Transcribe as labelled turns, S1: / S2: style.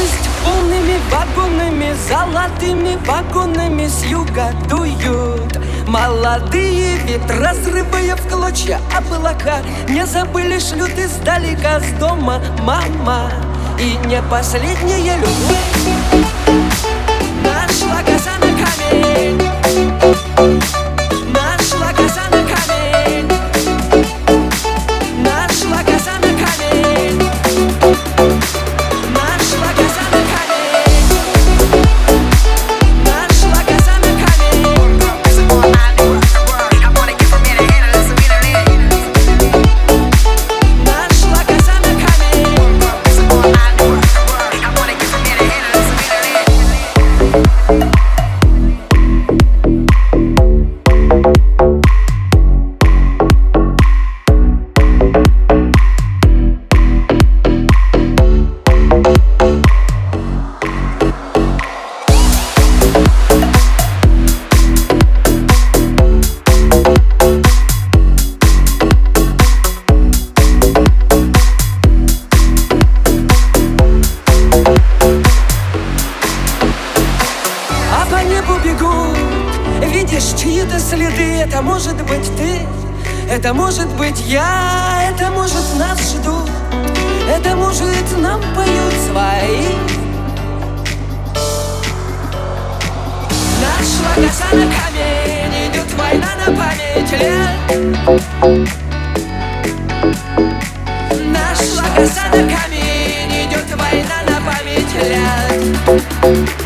S1: Радость полными вагонами, золотыми вагонами с юга дуют Молодые ветра, разрывая в клочья облака. Не забыли, шлют издалека с дома мама. И не последняя любовь по небу бегут, видишь чьи-то следы Это может быть ты, это может быть я Это может нас ждут, это может нам поют свои. Нашла коса на камень, идет война на память лет. Нашла коса на камень, идет война на память лет